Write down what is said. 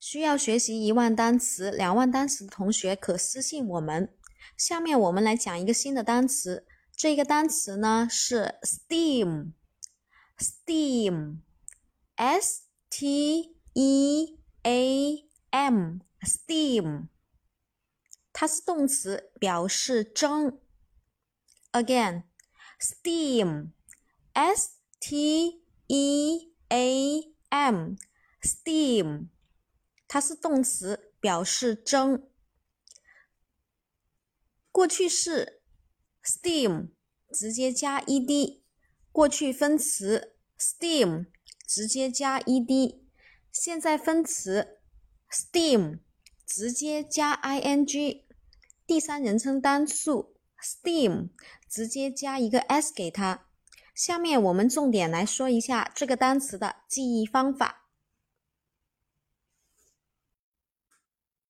需要学习一万单词、两万单词的同学可私信我们。下面我们来讲一个新的单词，这个单词呢是 steam，steam，s t e a m，steam，它是动词，表示蒸。Again，steam，s t e a m，steam。它是动词，表示蒸。过去式 steam 直接加 ed，过去分词 steam 直接加 ed，现在分词 steam 直接加 ing，第三人称单数 steam 直接加一个 s 给它。下面我们重点来说一下这个单词的记忆方法。